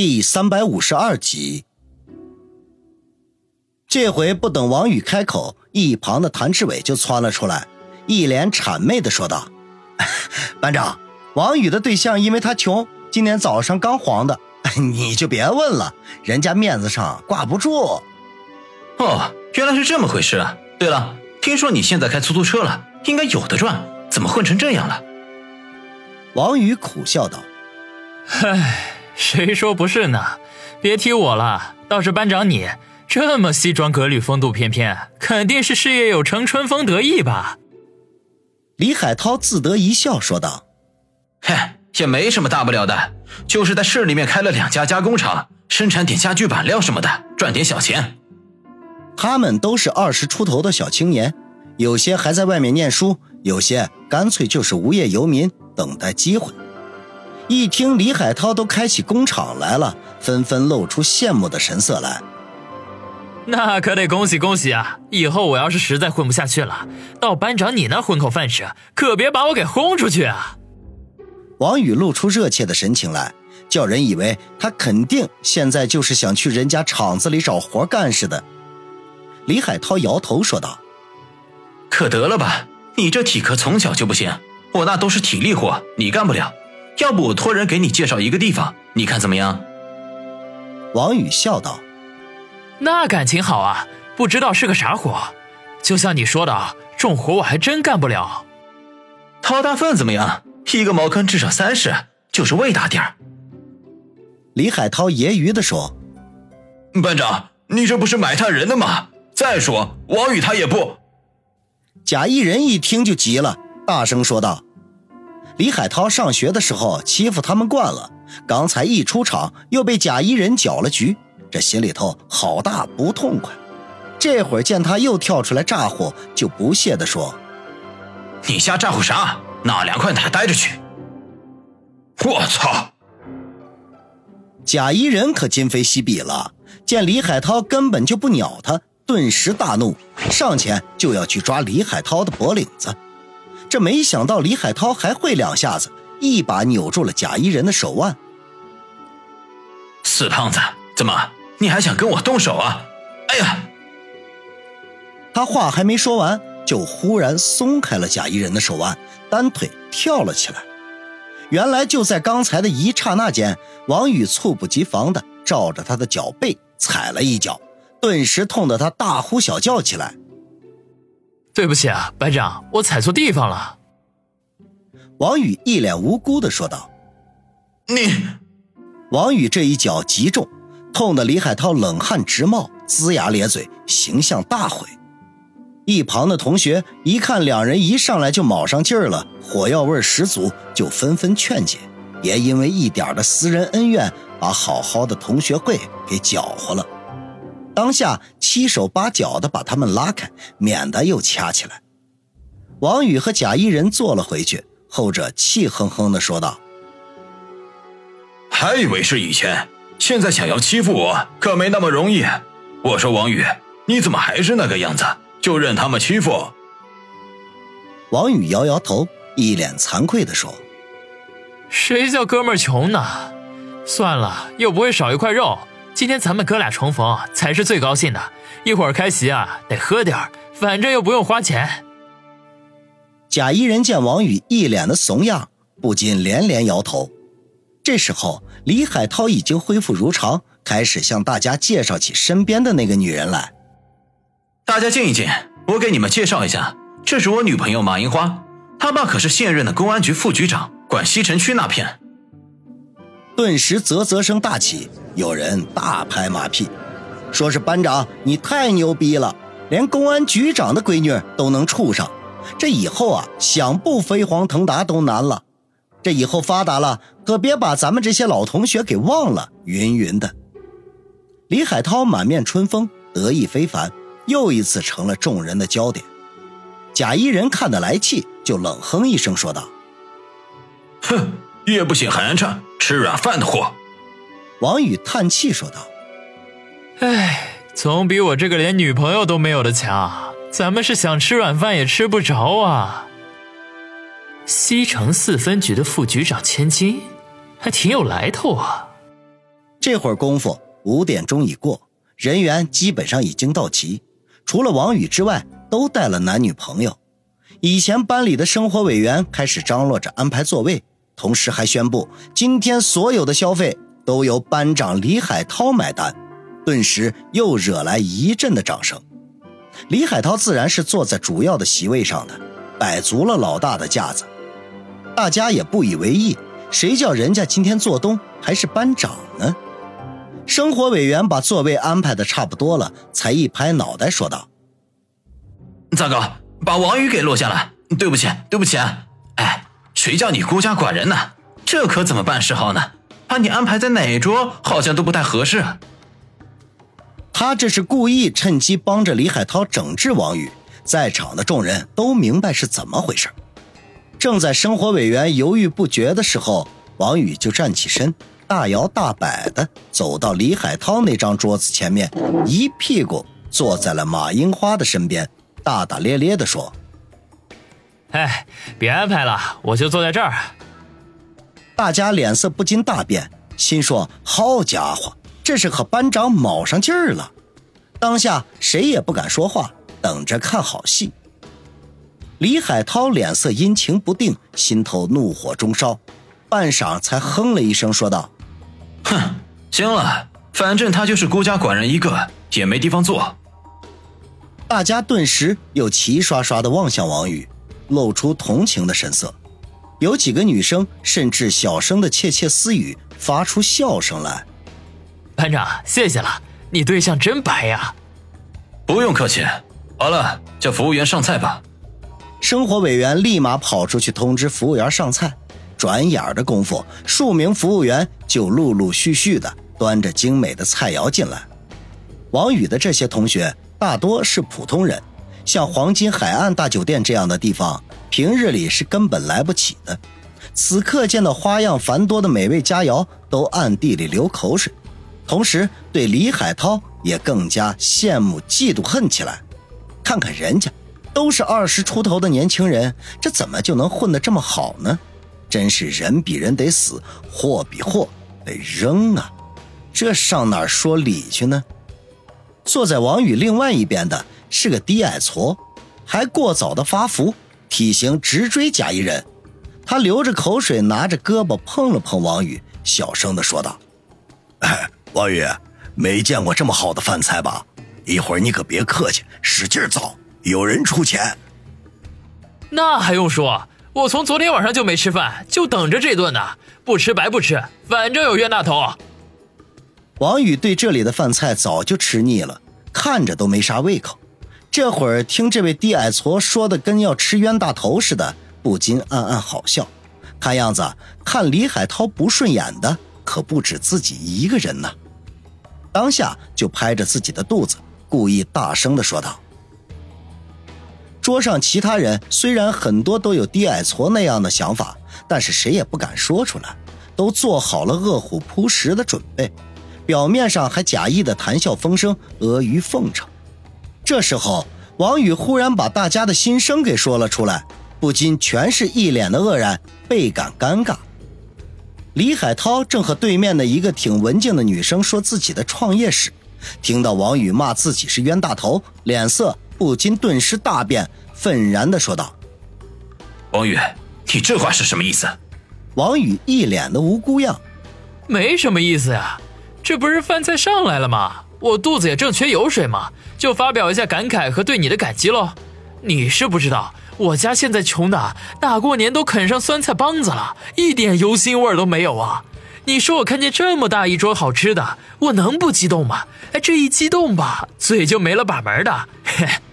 第三百五十二集。这回不等王宇开口，一旁的谭志伟就窜了出来，一脸谄媚的说道：“ 班长，王宇的对象因为他穷，今天早上刚黄的，你就别问了，人家面子上挂不住。”哦，原来是这么回事啊！对了，听说你现在开出租车了，应该有的赚，怎么混成这样了？王宇苦笑道：“唉，谁说不是呢？别提我了，倒是班长你。”这么西装革履、风度翩翩，肯定是事业有成、春风得意吧？李海涛自得一笑说道：“嘿，也没什么大不了的，就是在市里面开了两家加工厂，生产点家具板料什么的，赚点小钱。他们都是二十出头的小青年，有些还在外面念书，有些干脆就是无业游民，等待机会。一听李海涛都开起工厂来了，纷纷露出羡慕的神色来。”那可得恭喜恭喜啊！以后我要是实在混不下去了，到班长你那混口饭吃，可别把我给轰出去啊！王宇露出热切的神情来，叫人以为他肯定现在就是想去人家厂子里找活干似的。李海涛摇头说道：“可得了吧，你这体格从小就不行，我那都是体力活，你干不了。要不我托人给你介绍一个地方，你看怎么样？”王宇笑道。那感情好啊，不知道是个啥活。就像你说的，重活我还真干不了。掏大粪怎么样？一个茅坑至少三十，就是胃大点儿。李海涛揶揄的说：“班长，你这不是埋汰人的吗？再说王宇他也不……”贾一人一听就急了，大声说道：“李海涛上学的时候欺负他们惯了，刚才一出场又被贾一人搅了局。”这心里头好大不痛快，这会儿见他又跳出来咋呼，就不屑地说：“你瞎咋呼啥？哪凉快哪待着去！”我操！贾一人可今非昔比了，见李海涛根本就不鸟他，顿时大怒，上前就要去抓李海涛的脖领子。这没想到李海涛还会两下子，一把扭住了贾一人的手腕。死胖子，怎么？你还想跟我动手啊？哎呀！他话还没说完，就忽然松开了贾一人的手腕，单腿跳了起来。原来就在刚才的一刹那间，王宇猝不及防的照着他的脚背踩了一脚，顿时痛得他大呼小叫起来。对不起啊，班长，我踩错地方了。王宇一脸无辜的说道：“你……”王宇这一脚极重。痛得李海涛冷汗直冒，龇牙咧嘴，形象大毁。一旁的同学一看两人一上来就卯上劲儿了，火药味十足，就纷纷劝解，别因为一点的私人恩怨，把好好的同学会给搅和了。当下七手八脚的把他们拉开，免得又掐起来。王宇和贾一人坐了回去，后者气哼哼的说道：“还以为是以前。”现在想要欺负我可没那么容易。我说王宇，你怎么还是那个样子，就任他们欺负？王宇摇摇头，一脸惭愧的说：“谁叫哥们儿穷呢？算了，又不会少一块肉。今天咱们哥俩重逢才是最高兴的。一会儿开席啊，得喝点儿，反正又不用花钱。”贾一人见王宇一脸的怂样，不禁连连摇头。这时候，李海涛已经恢复如常，开始向大家介绍起身边的那个女人来。大家静一静，我给你们介绍一下，这是我女朋友马樱花，她爸可是现任的公安局副局长，管西城区那片。顿时啧啧声大起，有人大拍马屁，说是班长你太牛逼了，连公安局长的闺女都能处上，这以后啊，想不飞黄腾达都难了。这以后发达了，可别把咱们这些老同学给忘了。云云的，李海涛满面春风，得意非凡，又一次成了众人的焦点。贾一人看得来气，就冷哼一声说道：“哼，也不醒寒碜，吃软饭的货。”王宇叹气说道：“哎，总比我这个连女朋友都没有的强。咱们是想吃软饭也吃不着啊。”西城四分局的副局长千金，还挺有来头啊。这会儿功夫，五点钟已过，人员基本上已经到齐，除了王宇之外，都带了男女朋友。以前班里的生活委员开始张罗着安排座位，同时还宣布今天所有的消费都由班长李海涛买单，顿时又惹来一阵的掌声。李海涛自然是坐在主要的席位上的，摆足了老大的架子，大家也不以为意，谁叫人家今天做东还是班长呢？生活委员把座位安排的差不多了，才一拍脑袋说道：“糟糕！”把王宇给落下了，对不起，对不起啊！哎，谁叫你孤家寡人呢？这可怎么办事好呢？把你安排在哪桌，好像都不太合适。他这是故意趁机帮着李海涛整治王宇，在场的众人都明白是怎么回事。正在生活委员犹豫不决的时候，王宇就站起身，大摇大摆的走到李海涛那张桌子前面，一屁股坐在了马樱花的身边。大大咧咧地说：“哎，别安排了，我就坐在这儿。”大家脸色不禁大变，心说：“好家伙，这是和班长卯上劲儿了！”当下谁也不敢说话，等着看好戏。李海涛脸色阴晴不定，心头怒火中烧，半晌才哼了一声，说道：“哼，行了，反正他就是孤家寡人一个，也没地方坐。”大家顿时又齐刷刷的望向王宇，露出同情的神色。有几个女生甚至小声的窃窃私语，发出笑声来。班长，谢谢了，你对象真白呀！不用客气。好了，叫服务员上菜吧。生活委员立马跑出去通知服务员上菜。转眼的功夫，数名服务员就陆陆续续的端着精美的菜肴进来。王宇的这些同学。大多是普通人，像黄金海岸大酒店这样的地方，平日里是根本来不起的。此刻见到花样繁多的美味佳肴，都暗地里流口水，同时对李海涛也更加羡慕嫉妒恨起来。看看人家，都是二十出头的年轻人，这怎么就能混得这么好呢？真是人比人得死，货比货得扔啊！这上哪儿说理去呢？坐在王宇另外一边的是个低矮矬，还过早的发福，体型直追贾一人。他流着口水，拿着胳膊碰了碰王宇，小声的说道：“哎，王宇，没见过这么好的饭菜吧？一会儿你可别客气，使劲造，有人出钱。”那还用说？我从昨天晚上就没吃饭，就等着这顿呢。不吃白不吃，反正有冤大头。王宇对这里的饭菜早就吃腻了，看着都没啥胃口。这会儿听这位低矮矬说的跟要吃冤大头似的，不禁暗暗好笑。看样子看李海涛不顺眼的可不止自己一个人呢。当下就拍着自己的肚子，故意大声的说道：“桌上其他人虽然很多都有低矮矬那样的想法，但是谁也不敢说出来，都做好了饿虎扑食的准备。”表面上还假意的谈笑风生、阿谀奉承，这时候王宇忽然把大家的心声给说了出来，不禁全是一脸的愕然，倍感尴尬。李海涛正和对面的一个挺文静的女生说自己的创业史，听到王宇骂自己是冤大头，脸色不禁顿时大变，愤然的说道：“王宇，你这话是什么意思？”王宇一脸的无辜样，没什么意思呀。这不是饭菜上来了吗？我肚子也正缺油水嘛，就发表一下感慨和对你的感激喽。你是不知道，我家现在穷的大过年都啃上酸菜帮子了，一点油腥味都没有啊！你说我看见这么大一桌好吃的，我能不激动吗？哎，这一激动吧，嘴就没了把门的。嘿。